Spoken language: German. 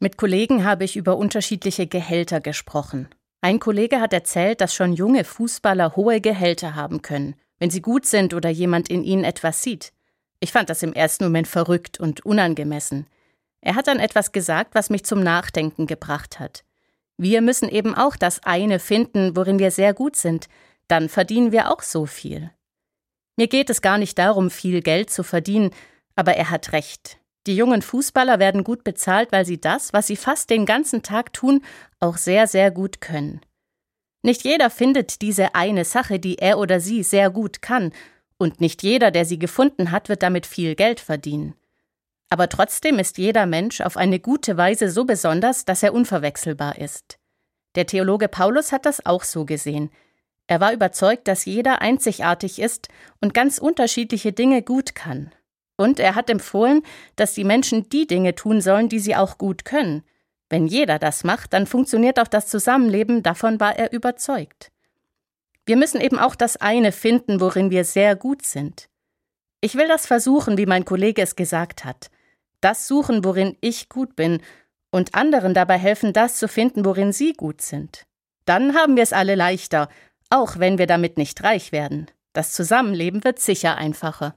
Mit Kollegen habe ich über unterschiedliche Gehälter gesprochen. Ein Kollege hat erzählt, dass schon junge Fußballer hohe Gehälter haben können, wenn sie gut sind oder jemand in ihnen etwas sieht. Ich fand das im ersten Moment verrückt und unangemessen. Er hat dann etwas gesagt, was mich zum Nachdenken gebracht hat. Wir müssen eben auch das eine finden, worin wir sehr gut sind, dann verdienen wir auch so viel. Mir geht es gar nicht darum, viel Geld zu verdienen, aber er hat recht. Die jungen Fußballer werden gut bezahlt, weil sie das, was sie fast den ganzen Tag tun, auch sehr, sehr gut können. Nicht jeder findet diese eine Sache, die er oder sie sehr gut kann, und nicht jeder, der sie gefunden hat, wird damit viel Geld verdienen. Aber trotzdem ist jeder Mensch auf eine gute Weise so besonders, dass er unverwechselbar ist. Der Theologe Paulus hat das auch so gesehen. Er war überzeugt, dass jeder einzigartig ist und ganz unterschiedliche Dinge gut kann. Und er hat empfohlen, dass die Menschen die Dinge tun sollen, die sie auch gut können. Wenn jeder das macht, dann funktioniert auch das Zusammenleben, davon war er überzeugt. Wir müssen eben auch das eine finden, worin wir sehr gut sind. Ich will das versuchen, wie mein Kollege es gesagt hat das suchen, worin ich gut bin, und anderen dabei helfen, das zu finden, worin sie gut sind. Dann haben wir es alle leichter, auch wenn wir damit nicht reich werden. Das Zusammenleben wird sicher einfacher.